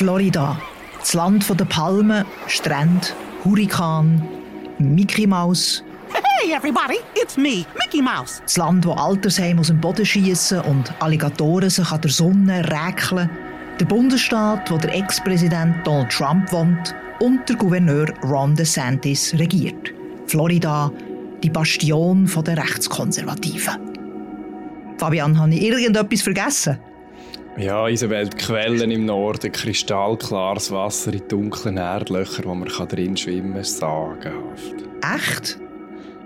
Florida, das Land der Palmen, Strände, Hurrikan, Mickey Mouse. Hey everybody, it's me, Mickey Mouse. Das Land, wo Altersheime aus dem Boden schießen und Alligatoren sich an der Sonne räkeln. Der Bundesstaat, wo der Ex-Präsident Donald Trump wohnt und der Gouverneur Ron DeSantis regiert. Florida, die Bastion der Rechtskonservativen. Fabian, habe ich irgendetwas vergessen? Ja, Isabel, die Quellen im Norden, kristallklares Wasser in dunklen Erdlöchern, wo man drin schwimmen kann, sagenhaft. Echt?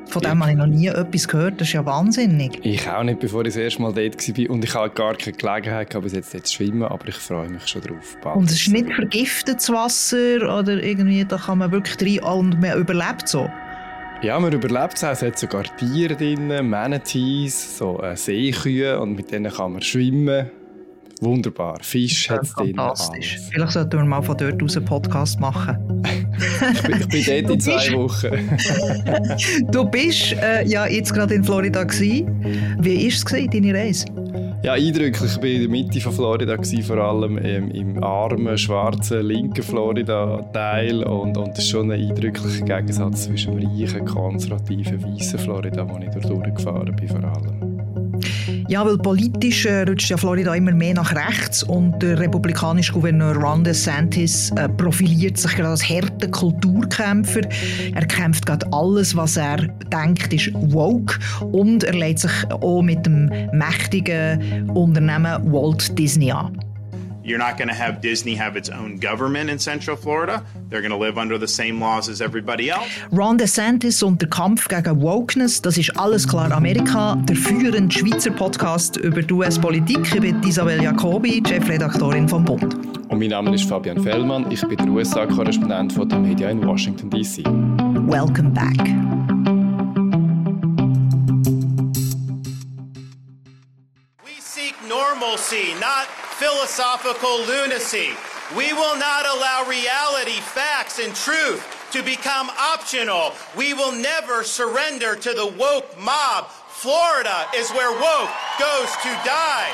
Von dem habe ich noch nie etwas gehört, das ist ja wahnsinnig. Ich auch nicht, bevor ich das erste Mal dort war und ich habe gar keine Gelegenheit gehabt, bis jetzt zu schwimmen, aber ich freue mich schon drauf. Und es ist nicht vergiftetes Wasser oder irgendwie, da kann man wirklich rein und man überlebt so? Ja, man überlebt es auch. Es hat sogar Tiere drin, Manatees, so äh, Seekühe und mit denen kann man schwimmen. Wunderbar. Fisch hat es drin. Fantastisch. Alles. Vielleicht sollten wir mal von dort aus einen Podcast machen. ich, bin, ich bin dort in zwei Wochen. du bist äh, ja jetzt gerade in Florida. Gewesen. Wie war es, deine Reise? Ja, eindrücklich. Ich war in der Mitte von Florida, gewesen, vor allem ähm, im armen, schwarzen, linken Florida-Teil. Und, und das ist schon ein eindrücklicher Gegensatz zwischen dem reichen, konservativen, weißen Florida, wo ich dort durchgefahren bin, vor allem. Ja, weil politisch äh, rutscht ja Florida immer mehr nach rechts und der republikanische Gouverneur Ron DeSantis äh, profiliert sich gerade als harter Kulturkämpfer. Er kämpft gerade alles, was er denkt, ist woke und er lädt sich auch mit dem mächtigen Unternehmen Walt Disney an. You're not going to have Disney have its own government in Central Florida. They're going to live under the same laws as everybody else. Ron DeSantis und der Kampf gegen Wokeness, das ist alles klar Amerika, der führende Schweizer Podcast über die US-Politik. Ich bin Isabel Jacobi, Chefredaktorin vom Bund. Und mein Name ist Fabian Fellmann. Ich bin der USA-Korrespondent von der Media in Washington D.C. Welcome back. Normalcy, not philosophical lunacy. We will not allow reality, facts, and truth to become optional. We will never surrender to the woke mob. Florida is where woke goes to die.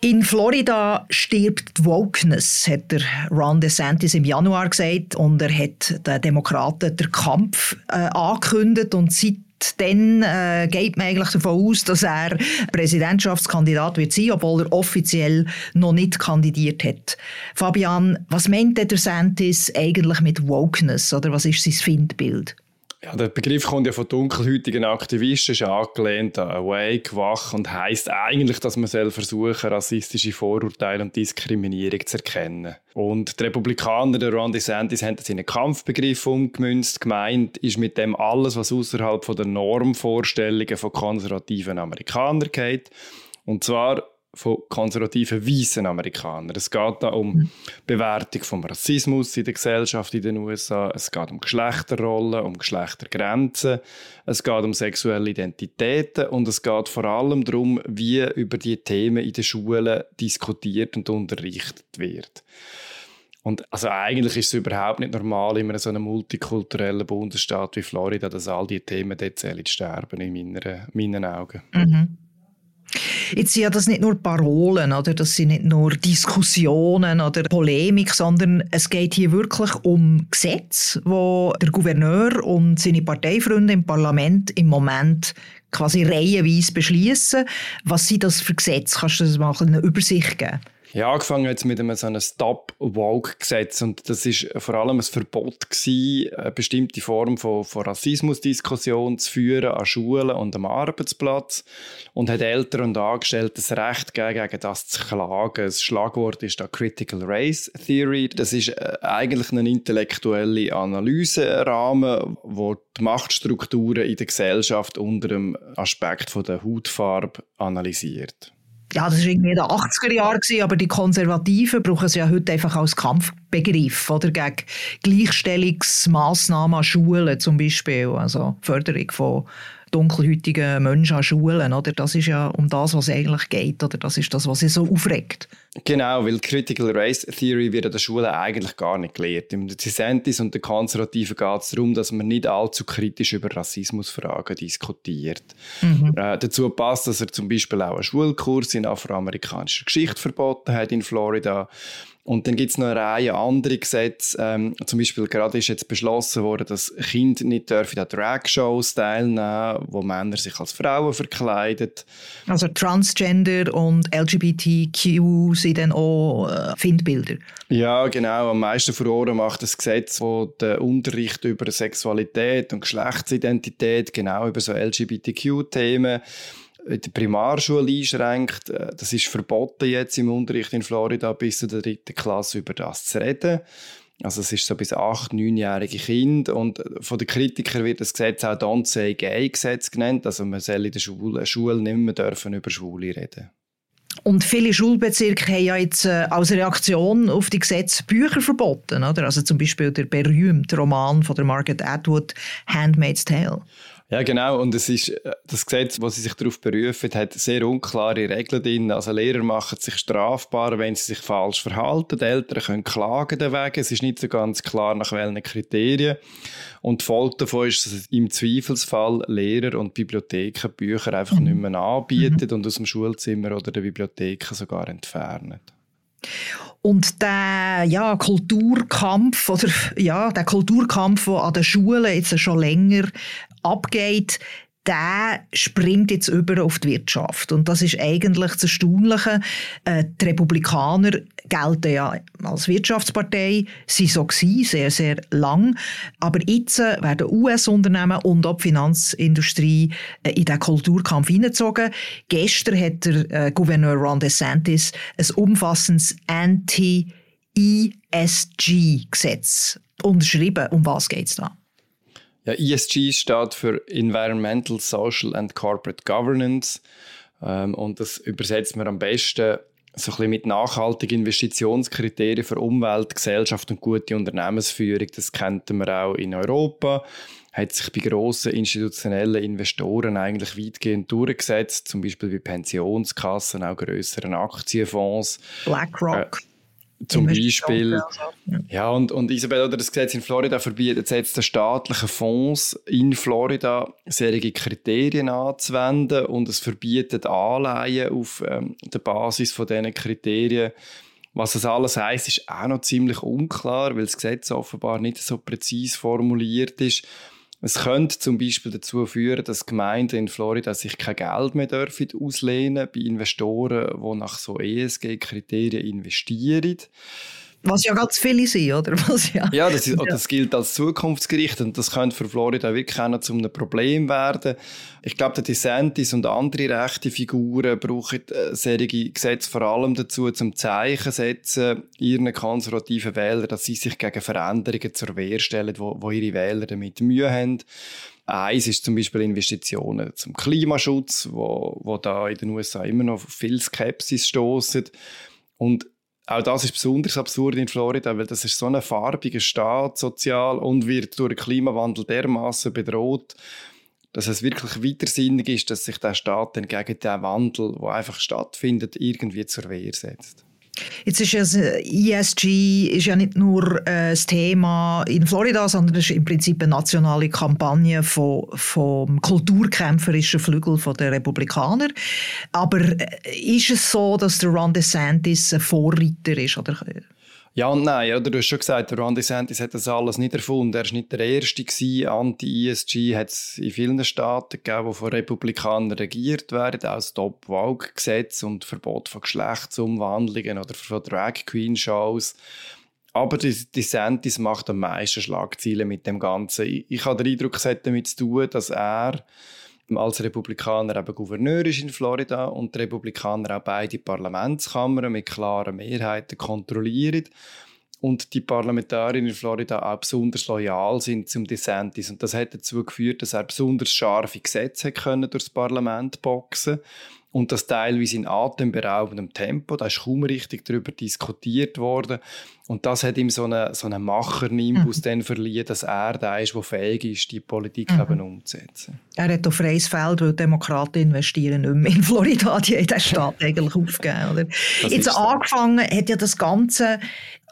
In Florida stirbt die Wokeness, hat der Ron DeSantis im Januar gesagt. Und er hat den Demokraten den Kampf äh, angekündigt. Und seit dann äh, geht man eigentlich davon aus, dass er Präsidentschaftskandidat wird sein, obwohl er offiziell noch nicht kandidiert hat. Fabian, was meint der Santis eigentlich mit Wokeness oder was ist sein Findbild? Ja, der Begriff kommt ja von dunkelhäutigen Aktivisten, ist angelehnt an Awake, Wach und heisst eigentlich, dass man versuchen rassistische Vorurteile und Diskriminierung zu erkennen. Und die Republikaner, der Ron DeSantis, haben das in einen Kampfbegriff umgemünzt. Gemeint ist mit dem alles, was außerhalb der Normvorstellungen von konservativen Amerikanern geht. Und zwar von konservativen weißen Amerikanern. Es geht da um mhm. Bewertung vom Rassismus in der Gesellschaft in den USA. Es geht um Geschlechterrollen, um Geschlechtergrenzen. Es geht um sexuelle Identitäten und es geht vor allem darum, wie über die Themen in den Schulen diskutiert und unterrichtet wird. Und also eigentlich ist es überhaupt nicht normal in einem so einem multikulturellen Bundesstaat wie Florida, dass all diese Themen dort sterben in meiner, meinen Augen. Mhm. Jetzt sind ja das nicht nur Parolen, oder? das sind nicht nur Diskussionen oder Polemik, sondern es geht hier wirklich um Gesetze, wo der Gouverneur und seine Parteifreunde im Parlament im Moment quasi reihenweise beschließen. Was sind das für Gesetze? Kannst du das mal eine Übersicht geben? Ja, angefangen jetzt mit einem so einem Stop-Woke-Gesetz und das ist vor allem ein Verbot gewesen, eine bestimmte Form von, von Rassismusdiskussion zu führen an Schulen und am Arbeitsplatz und hat Eltern und Angestellte das Recht gegen das zu klagen. Das Schlagwort ist da Critical Race Theory. Das ist äh, eigentlich ein intellektueller Analyserahmen, wo die Machtstrukturen in der Gesellschaft unter dem Aspekt von der Hautfarbe analysiert ja, das war irgendwie in den 80er Jahren, aber die Konservativen brauchen es ja heute einfach als Kampfbegriff, oder? Gegen Gleichstellungsmaßnahmen an Schulen zum Beispiel, also Förderung von dunkelhäutigen Menschen an Schulen, oder? Das ist ja um das, was es eigentlich geht, oder? Das ist das, was sie so aufregt. Genau, weil Critical Race Theory wird an der Schule eigentlich gar nicht gelehrt. Im DeSantis und den Konservativen geht es darum, dass man nicht allzu kritisch über Rassismusfragen diskutiert. Mhm. Äh, dazu passt, dass er zum Beispiel auch einen Schulkurs in afroamerikanischer Geschichte verboten hat in Florida Und dann gibt es noch eine Reihe andere Gesetze. Ähm, zum Beispiel gerade ist jetzt beschlossen worden, dass Kinder nicht dürfen an Drag-Shows teilnehmen wo Männer sich als Frauen verkleiden. Also Transgender und LGBTQ sind dann auch äh, Findbilder. Ja, genau. Am meisten Furore macht das Gesetz, wo der Unterricht über Sexualität und Geschlechtsidentität, genau über so LGBTQ-Themen, in der Primarschule einschränkt. Äh, das ist verboten jetzt im Unterricht in Florida bis zur dritten Klasse über das zu reden. Also es ist so bis acht, neunjährige Kinder und von den Kritikern wird das Gesetz auch Don't Say Gay Gesetz genannt. Also man soll in der Schule, Schule nicht mehr dürfen über Schwule reden. Und viele Schulbezirke haben ja jetzt äh, als Reaktion auf die Gesetze Bücher verboten, oder? Also zum Beispiel der berühmte Roman von der Margaret Atwood, Handmaid's Tale. Ja, genau. Und es ist, äh, das Gesetz, das sie sich darauf berufen, hat sehr unklare Regeln drin. Also Lehrer machen sich strafbar, wenn sie sich falsch verhalten. Die Eltern können klagen dagegen. Es ist nicht so ganz klar, nach welchen Kriterien. Und die Folge davon ist, dass im Zweifelsfall Lehrer und Bibliotheken Bücher einfach nicht mehr anbieten und aus dem Schulzimmer oder der Bibliothek sogar entfernen. Und der ja, Kulturkampf oder ja, der Kulturkampf, der an den Schulen jetzt schon länger abgeht, der springt jetzt über auf die Wirtschaft. Und das ist eigentlich das Erstaunliche. Äh, die Republikaner gelten ja als Wirtschaftspartei, sie so gewesen, sehr, sehr lang. Aber jetzt werden US-Unternehmen und auch die Finanzindustrie äh, in den Kulturkampf hineingezogen. Gestern hat der äh, Gouverneur Ron DeSantis ein umfassendes Anti-ESG-Gesetz unterschrieben. Um was geht es da? Ja, ESG steht für Environmental, Social and Corporate Governance. Ähm, und das übersetzt man am besten so ein bisschen mit nachhaltigen Investitionskriterien für Umwelt, Gesellschaft und gute Unternehmensführung. Das kennt man auch in Europa. Hat sich bei grossen institutionellen Investoren eigentlich weitgehend durchgesetzt, zum Beispiel bei Pensionskassen, auch größeren Aktienfonds. BlackRock. Äh, zum Beispiel. Ja, und, und Isabel, oder das Gesetz in Florida verbietet jetzt den staatlichen Fonds in Florida solche Kriterien anzuwenden und es verbietet Anleihen auf ähm, der Basis von diesen Kriterien. Was das alles heisst, ist auch noch ziemlich unklar, weil das Gesetz offenbar nicht so präzise formuliert ist. Es könnte zum Beispiel dazu führen, dass Gemeinden in Florida sich kein Geld mehr dürfen auslehnen bei Investoren, die nach so ESG-Kriterien investieren. Was ja ganz viele sind, oder? Was ja, ja, das, ist, das gilt als Zukunftsgericht und das könnte für Florida wirklich auch noch zu einem Problem werden. Ich glaube, der DeSantis und andere rechte Figuren brauchen äh, solche Gesetze vor allem dazu, zum Zeichen setzen ihren konservativen Wählern, dass sie sich gegen Veränderungen zur Wehr stellen, wo, wo ihre Wähler damit Mühe haben. Eins ist zum Beispiel Investitionen zum Klimaschutz, wo, wo da in den USA immer noch viel Skepsis stoßen. Und auch das ist besonders absurd in Florida, weil das ist so ein farbiger Staat, sozial, und wird durch den Klimawandel dermaßen bedroht, dass es wirklich widersinnig ist, dass sich der Staat dann gegen den Wandel, der einfach stattfindet, irgendwie zur Wehr setzt. Jetzt ist es, ESG ist ja nicht nur äh, das Thema in Florida, sondern es ist im Prinzip eine nationale Kampagne von, vom kulturkämpferischen Flügel der Republikaner. Aber äh, ist es so, dass der Ron DeSantis ein Vorreiter ist? Oder? Ja und nein, oder? Du hast schon gesagt, Ron DeSantis hat das alles nicht erfunden. Er war nicht der Erste. Anti-ESG hat es in vielen Staaten gegeben, die von Republikanern regiert werden. Auch das Top-Vogue-Gesetz und Verbot von Geschlechtsumwandlungen oder von Drag-Queen-Shows. Aber DeSantis macht am meisten Schlagzeilen mit dem Ganzen. Ich, ich habe den Eindruck, es hat damit zu tun, dass er als Republikaner eben Gouverneur ist in Florida und die Republikaner auch beide Parlamentskammern mit klaren Mehrheiten kontrollieren. Und die Parlamentarier in Florida auch besonders loyal sind zum DeSantis. Und das hat dazu geführt, dass er besonders scharfe Gesetze können durchs Parlament boxen und das teilweise in atemberaubendem Tempo. Da ist kaum richtig darüber diskutiert worden. Und das hat ihm so einen, so einen Machernimbus mhm. verliehen, dass er der ist, der fähig ist, die Politik mhm. eben umzusetzen. Er hat auf freies Feld, weil Demokraten investieren nicht mehr in Florida, die haben den Staat eigentlich aufgegeben. Oder? Jetzt angefangen hat ja das Ganze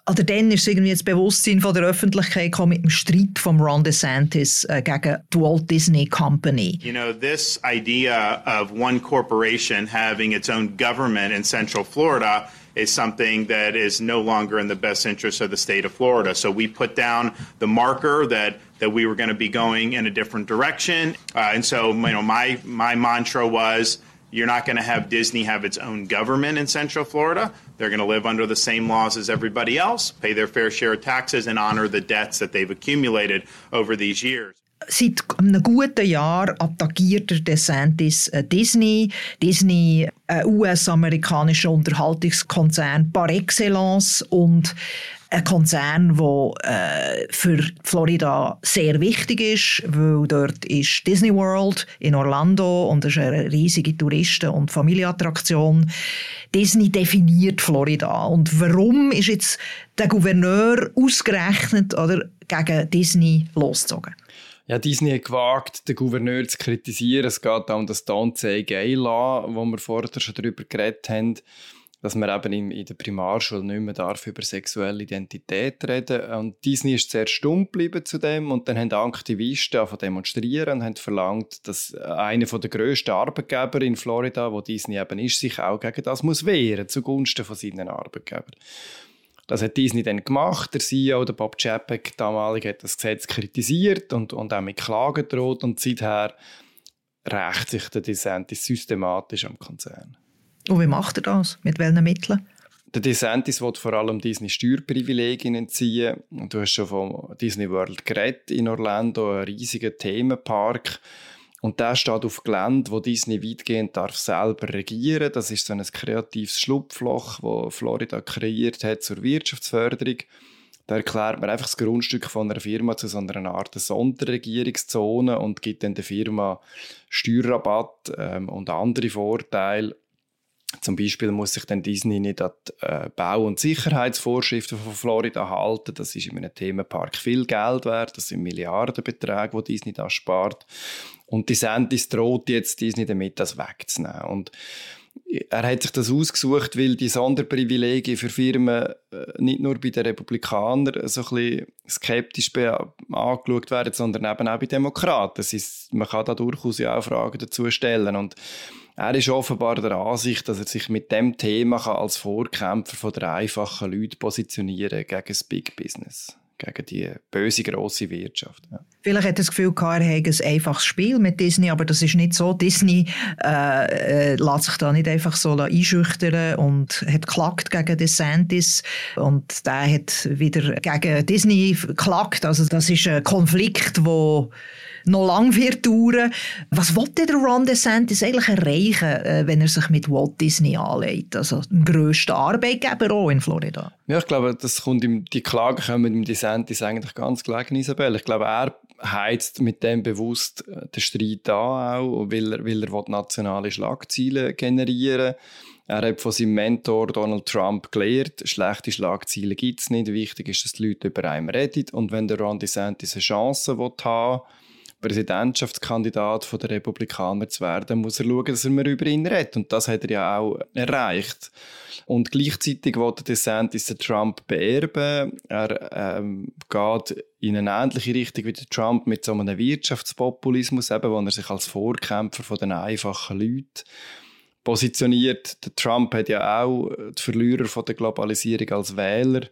oder dann ist irgendwie das Bewusstsein von der Öffentlichkeit mit dem Streit von Ron DeSantis äh, gegen die Walt Disney Company. You know, this idea of one corporation having its own government in Central Florida is something that is no longer in the best interest of the state of Florida. So we put down the marker that that we were going to be going in a different direction. Uh, and so, you know, my my mantra was you're not going to have Disney have its own government in Central Florida. They're going to live under the same laws as everybody else, pay their fair share of taxes, and honor the debts that they've accumulated over these years. Seit einem guten Jahr attackiert der DeSantis äh, Disney. Disney, ein äh, US-amerikanischer Unterhaltungskonzern par excellence und ein Konzern, der äh, für Florida sehr wichtig ist, weil dort ist Disney World in Orlando und das ist eine riesige Touristen- und Familienattraktion. Disney definiert Florida. Und warum ist jetzt der Gouverneur ausgerechnet oder gegen Disney losgezogen? Ja, Disney hat gewagt, den Gouverneur zu kritisieren. Es geht auch um das Don't Say Gay Law, wo wir vorher schon darüber geredet haben dass man eben in, der Primarschule nicht mehr darf über sexuelle Identität reden Und Disney ist sehr stumm geblieben zu dem und dann haben Aktivisten von demonstrieren und haben verlangt, dass einer der grössten Arbeitgeber in Florida, wo Disney eben ist, sich auch gegen das muss wehren zugunsten von seinen Arbeitgebern. Das hat Disney dann gemacht. Der CEO, der Bob Chapek, damalig, hat das Gesetz kritisiert und, und auch mit Klagen droht. Und seither rächt sich der DeSantis systematisch am Konzern. Und wie macht er das? Mit welchen Mitteln? Der DeSantis will vor allem Disney Steuerprivilegien entziehen. Du hast schon von Disney World geredet in Orlando, ein riesiger Themenpark. Und der steht auf Gelände, wo Disney weitgehend darf selber regieren. Das ist so ein kreatives Schlupfloch, das Florida kreiert hat zur Wirtschaftsförderung. Da erklärt man einfach das Grundstück von einer Firma zu so einer Art Sonderregierungszone und gibt dann der Firma Steuerrabatt ähm, und andere Vorteile. Zum Beispiel muss sich dann Disney nicht an die äh, Bau- und Sicherheitsvorschriften von Florida halten. Das ist in einem Themenpark viel Geld wert. Das sind Milliardenbeträge, die Disney da spart. Und die DeSantis droht jetzt Disney damit, das wegzunehmen. Und er hat sich das ausgesucht, weil die Sonderprivilegien für Firmen äh, nicht nur bei den Republikanern so ein bisschen skeptisch angeschaut werden, sondern eben auch bei Demokraten. Ist, man kann da durchaus ja auch Fragen dazu stellen. Und er ist offenbar der Ansicht, dass er sich mit dem Thema als Vorkämpfer von der einfachen Leute positionieren gegen das Big Business gegen die böse grosse Wirtschaft. Ja. Vielleicht hat er das Gefühl, er hätte ein einfaches Spiel mit Disney, aber das ist nicht so. Disney äh, äh, lässt sich da nicht einfach so einschüchtern und hat geklagt gegen DeSantis und der hat wieder gegen Disney geklagt. Also das ist ein Konflikt, der noch lange wird dauern. Was wollte der Ron DeSantis eigentlich erreichen, äh, wenn er sich mit Walt Disney anlegt? Also dem grössten Arbeitgeber auch in Florida. Ja, ich glaube, das kommt ihm, die Klagen kommen mit dem DeSantis eigentlich ganz gelegen, Isabel. Ich glaube, er heizt mit dem bewusst äh, den Streit an, auch, weil er, weil er nationale Schlagzeilen generieren er hat von seinem Mentor Donald Trump gelernt, schlechte Schlagzeilen gibt es nicht. Wichtig ist, dass die Leute über einen reden. Und wenn der Ron DeSantis eine Chance haben will, Präsidentschaftskandidat der Republikaner zu werden, muss er schauen, dass er mehr über ihn redet. Und das hat er ja auch erreicht. Und gleichzeitig wollte DeSantis den Trump beerben. Er ähm, geht in eine ähnliche Richtung wie der Trump mit so einem Wirtschaftspopulismus, eben, wo er sich als Vorkämpfer von den einfachen Leuten positioniert. Der Trump hat ja auch die Verlierer von der Globalisierung als Wähler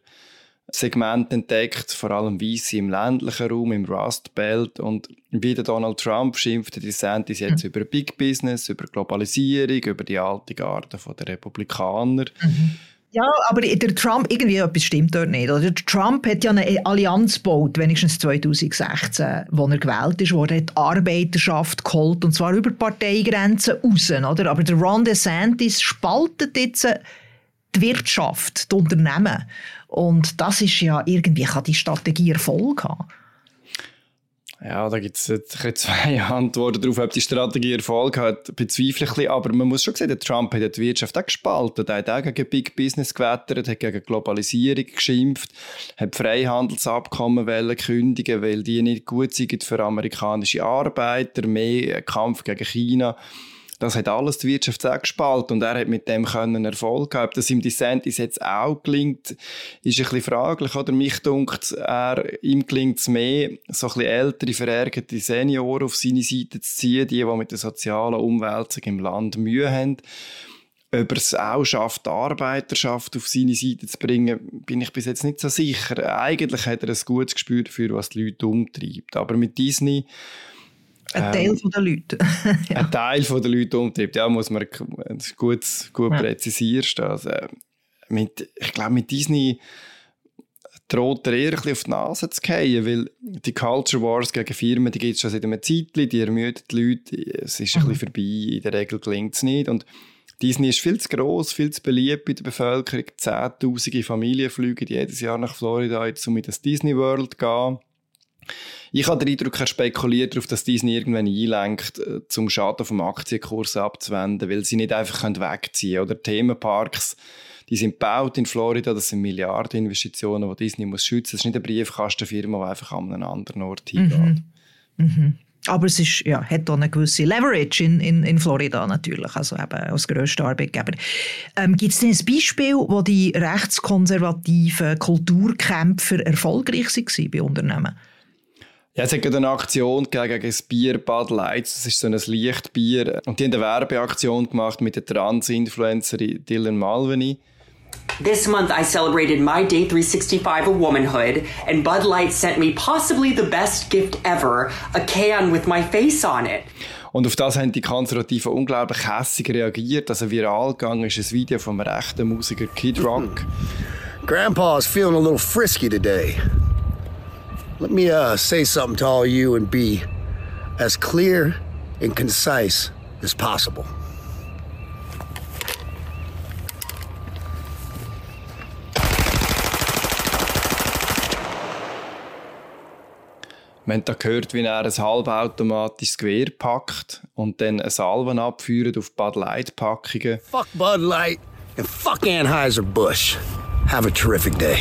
Segment entdeckt, vor allem Weisse im ländlichen Raum, im Rust Belt. Und wie der Donald Trump schimpft die DeSantis jetzt mhm. über Big Business, über Globalisierung, über die alte Garde der Republikaner. Mhm. Ja, aber der Trump, irgendwie etwas stimmt dort nicht. Oder? Der Trump hat ja eine Allianz gebaut, wenigstens 2016, wo er gewählt ist, wo er die Arbeiterschaft geholt, und zwar über Parteigrenzen raus. Oder? Aber der Ron DeSantis spaltet jetzt die Wirtschaft, die Unternehmen. Und das ist ja irgendwie, kann die Strategie Erfolg haben. Ja, da gibt es zwei Antworten darauf, ob die Strategie Erfolg hat, bezweifle ich ein bisschen. Aber man muss schon sehen, der Trump hat die Wirtschaft auch gespalten. Er hat auch gegen Big Business gewettert, hat gegen Globalisierung geschimpft, hat Freihandelsabkommen kündigen weil die nicht gut sind für amerikanische Arbeiter, mehr Kampf gegen China. Das hat alles die Wirtschaft gespalten und er hat mit dem können Erfolg haben. Ob das ihm DeSantis jetzt auch gelingt, ist ein bisschen fraglich. Oder mich dunkt, er, ihm gelingt es mehr, so ein bisschen ältere, verärgerte Senioren auf seine Seite zu ziehen, die, die mit der sozialen Umwälzung im Land Mühe haben. Ob er es auch schafft, die Arbeiterschaft auf seine Seite zu bringen, bin ich bis jetzt nicht so sicher. Eigentlich hat er ein gutes Gespür dafür, was die Leute umtreibt. Aber mit Disney ein Teil ähm, der Leute. ja. Ein Teil der Leute umtreibt, ja, muss man gut, gut ja. präzisierst. Also, mit, ich glaube, mit Disney droht er eher auf die Nase zu fallen, weil die Culture Wars gegen Firmen, die gibt es schon seit einem Zeitchen, die ermüden die Leute, es ist mhm. ein bisschen vorbei, in der Regel gelingt es nicht. Und Disney ist viel zu groß, viel zu beliebt bei der Bevölkerung. Zehntausende Familien fliegen jedes Jahr nach Florida, um in das Disney World zu gehen. Ich habe den Eindruck, er spekuliert darauf, dass Disney irgendwann einlenkt, äh, zum Schaden vom Aktienkurs abzuwenden, weil sie nicht einfach wegziehen können. Oder Themenparks, die sind gebaut in Florida, das sind Milliardeninvestitionen, die Disney muss schützen. Das ist nicht eine Briefkastenfirma, die einfach an einen anderen Ort hingeht. Mhm. Mhm. Aber es ist, ja, hat auch eine gewisse Leverage in, in, in Florida natürlich, also eben als grösster Arbeitgeber. Ähm, Gibt es denn ein Beispiel, wo die rechtskonservativen Kulturkämpfer erfolgreich waren bei Unternehmen? Ja, es hat eine Aktion gegen das Bier Bud Light. Das ist so ein Lichtbier. Und die haben eine Werbeaktion gemacht mit der Trans-Influencerin Dylan Malveny. This month I celebrated my day 365 of womanhood, and Bud Light sent me possibly the best gift ever, a can with my face on it. Und auf das haben die Konservativen unglaublich hässig reagiert. Also viral gegangen ist ein Video vom rechten Musiker Kid Rock. Grandpa is feeling a little frisky today. Let me uh, say something to all you and be as clear and concise as possible. Wir haben da gehört, wie er ein halbautomatisches Gewehr packt und dann eine Salven abführt auf Bud Light Packungen. Fuck Bud Light and fuck Anheuser-Busch. Have a terrific day.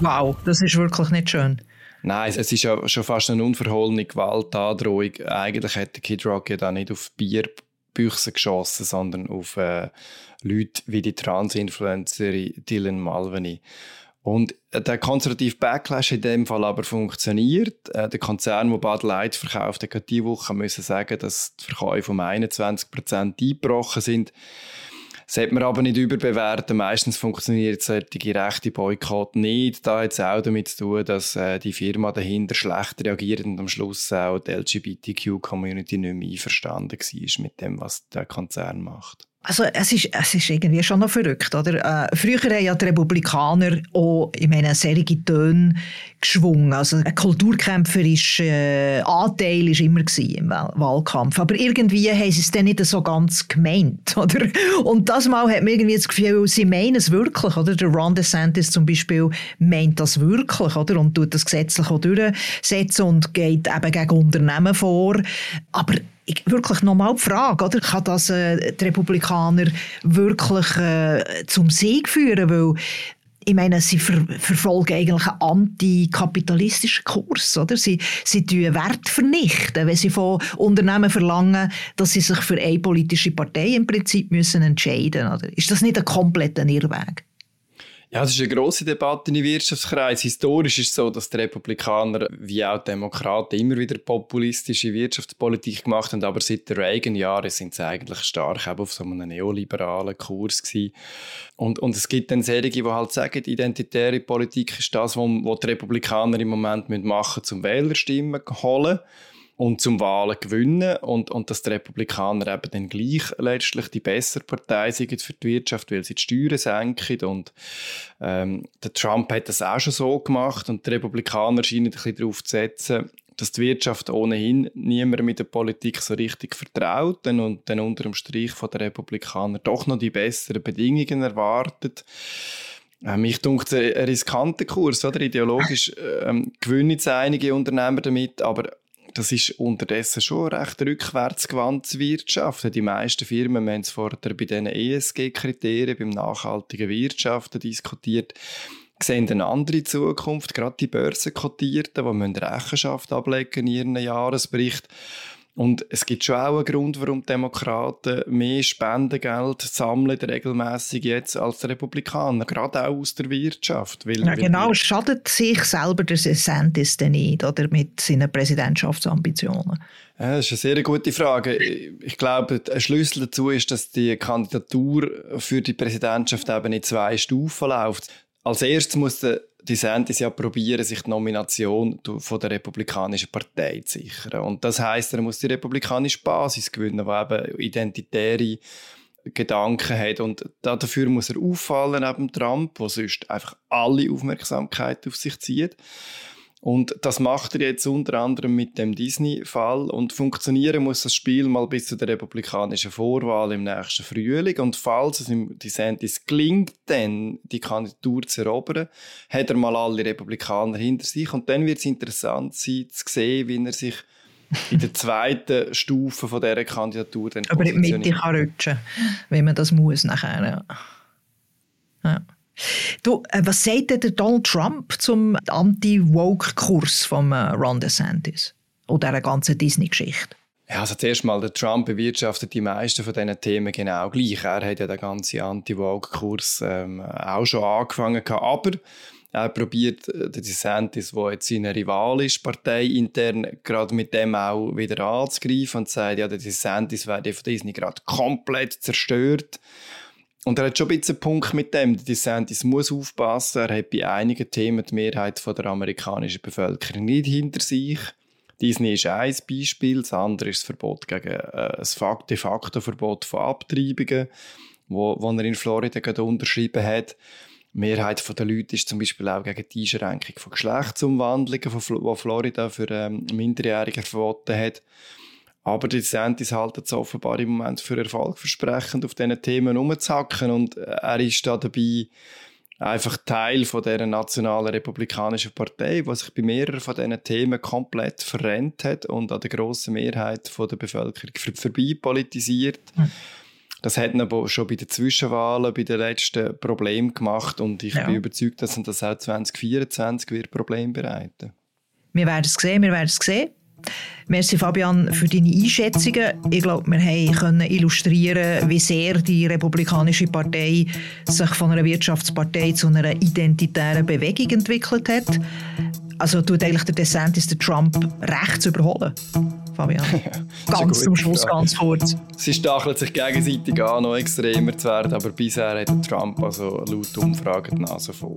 Wow, das ist wirklich nicht schön. Nein, es ist ja schon fast eine unverhohlene Gewaltandrohung. Eigentlich hätte Kid Rock ja da nicht auf Bierbüchse geschossen, sondern auf äh, Leute wie die Transinfluencerin Dylan Malveny. Und äh, der konservative Backlash in dem Fall aber funktioniert. Äh, der Konzern, der Bud Light verkauft, hat diese Woche müssen sagen, dass die Verkäufe um 21% eingebrochen sind. Sollte man aber nicht überbewerten. Meistens funktioniert solche rechte Boykott nicht. Da hat es auch damit zu tun, dass äh, die Firma dahinter schlecht reagiert und am Schluss auch die LGBTQ-Community nicht mehr einverstanden war mit dem, was der Konzern macht. Also es ist, es ist irgendwie schon noch verrückt, oder? Äh, früher haben ja die Republikaner auch in meinen solche Töne geschwungen. Also ein kulturkämpferischer äh, Anteil war immer im Wahlkampf. Aber irgendwie haben sie es dann nicht so ganz gemeint, oder? Und das Mal hat man irgendwie das Gefühl, sie meinen es wirklich, oder? Der Ron DeSantis zum Beispiel meint das wirklich, oder? Und tut das gesetzlich auch durchsetzen und geht eben gegen Unternehmen vor. Aber ich, wirklich nochmal die Frage, oder? kann das äh, die Republikaner wirklich äh, zum Sieg führen? Weil ich meine, sie ver verfolgen eigentlich einen antikapitalistischen Kurs, oder? Sie, sie tun Wert vernichten, wenn sie von Unternehmen verlangen, dass sie sich für eine politische Partei im Prinzip müssen entscheiden, oder? Ist das nicht ein kompletter Irrweg? Ja, es ist eine grosse Debatte im Wirtschaftskreis. Historisch ist es so, dass die Republikaner wie auch die Demokraten immer wieder populistische Wirtschaftspolitik gemacht haben, aber seit den Reagan-Jahren sind sie eigentlich stark auf so einem neoliberalen Kurs gewesen. Und, und es gibt dann Serien, die halt sagen, identitäre Politik ist das, was die Republikaner im Moment machen müssen, zum Wählerstimmen holen und zum Wahlen gewinnen. Und, und dass die Republikaner eben dann gleich letztlich die bessere Partei sind für die Wirtschaft, weil sie die Steuern senken. Und ähm, der Trump hat das auch schon so gemacht. Und die Republikaner scheinen ein bisschen darauf zu setzen, dass die Wirtschaft ohnehin niemand mit der Politik so richtig vertraut. Und dann unter dem Strich von der Republikaner doch noch die besseren Bedingungen erwartet. Ähm, ich denke, ein riskanter Kurs, oder? Ideologisch ähm, gewinnen jetzt einige Unternehmer damit, aber das ist unterdessen schon recht rückwärtsgewandt Wirtschaft. Die meisten Firmen haben es vorher bei diesen ESG-Kriterien, beim nachhaltigen Wirtschaften diskutiert, sehen eine andere Zukunft, gerade die Börsenkotierten, die Rechenschaft ablegen in ihren Jahresbericht. Und es gibt schon auch einen Grund, warum die Demokraten mehr Spendengeld sammeln regelmäßig jetzt als Republikaner, gerade auch aus der Wirtschaft. Weil, ja, genau, schadet sich selber der DeSantis denn nicht, oder mit seinen Präsidentschaftsambitionen? Ja, das ist eine sehr gute Frage. Ich glaube, ein Schlüssel dazu ist, dass die Kandidatur für die Präsidentschaft eben in zwei Stufen läuft. Als erstes muss der DeSantis ja probieren, sich die Nomination von der Republikanischen Partei zu sichern. Und das heißt, er muss die republikanische Basis gewinnen, die eben identitäre Gedanken hat. Und dafür muss er auffallen neben Trump, der sonst einfach alle Aufmerksamkeit auf sich zieht. Und das macht er jetzt unter anderem mit dem Disney-Fall. Und funktionieren muss das Spiel mal bis zu der republikanischen Vorwahl im nächsten Frühling. Und falls es im DeSantis gelingt, dann die Kandidatur zu erobern, hat er mal alle Republikaner hinter sich. Und dann wird es interessant sein, zu sehen, wie er sich in der zweiten Stufe von dieser Kandidatur dann Aber in die Mitte kann rutschen, wenn man das muss nachher. Ja. ja. Du, äh, was sagt denn Donald Trump zum Anti-Woke-Kurs von äh, Ron DeSantis oder der ganzen Disney-Geschichte? Ja, also zuerst mal, der Trump bewirtschaftet die meisten von diesen Themen genau gleich. Er hat ja den ganzen Anti-Woke-Kurs ähm, auch schon angefangen, aber er probiert, äh, der DeSantis, der jetzt seine Rival ist, parteiintern, gerade mit dem auch wieder anzugreifen und sagt, ja, der DeSantis werde von Disney gerade komplett zerstört. Und er hat schon ein bisschen einen Punkt mit dem. Die DeSantis muss aufpassen. Er hat bei einigen Themen die Mehrheit von der amerikanischen Bevölkerung nicht hinter sich. Disney ist ein Beispiel. Das andere ist das Verbot gegen äh, das de facto Verbot von Abtreibungen, wo, wo er in Florida gerade unterschrieben hat. Die Mehrheit der Leute ist zum Beispiel auch gegen die Einschränkung von Geschlechtsumwandlungen, die Florida für ähm, Minderjährige verboten hat. Aber die DeSantis halten es offenbar im Moment für erfolgversprechend, auf diesen Themen umzuhacken. Und äh, er ist da dabei einfach Teil von der nationalen republikanischen Partei, die sich bei mehreren von diesen Themen komplett verrennt hat und an der grossen Mehrheit von der Bevölkerung vorbei politisiert. Mhm. Das hat ihn aber schon bei den Zwischenwahlen, bei den letzten Problemen gemacht und ich ja. bin überzeugt, dass er das auch 2024 wird Problem bereiten. Wir werden es sehen, wir werden es sehen. Merci Fabian für deine Einschätzungen. Ich glaube, wir können illustrieren, wie sehr die Republikanische Partei sich von einer Wirtschaftspartei zu einer identitären Bewegung entwickelt hat. Also tut eigentlich der DeSantis den Trump rechts überholen? Fabian. ganz zum Schluss, Frage. ganz kurz. Sie stacheln sich gegenseitig an, noch extremer zu werden, aber bisher hat Trump also laut Umfragen die Nase vor.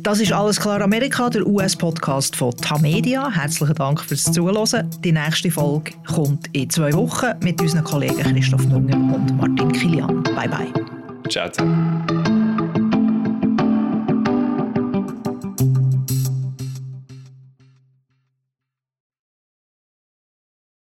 Das ist «Alles klar Amerika», der US-Podcast von Tamedia. Herzlichen Dank fürs Zuhören. Die nächste Folge kommt in zwei Wochen mit unseren Kollegen Christoph Nunger und Martin Kilian. Bye bye. Ciao zusammen.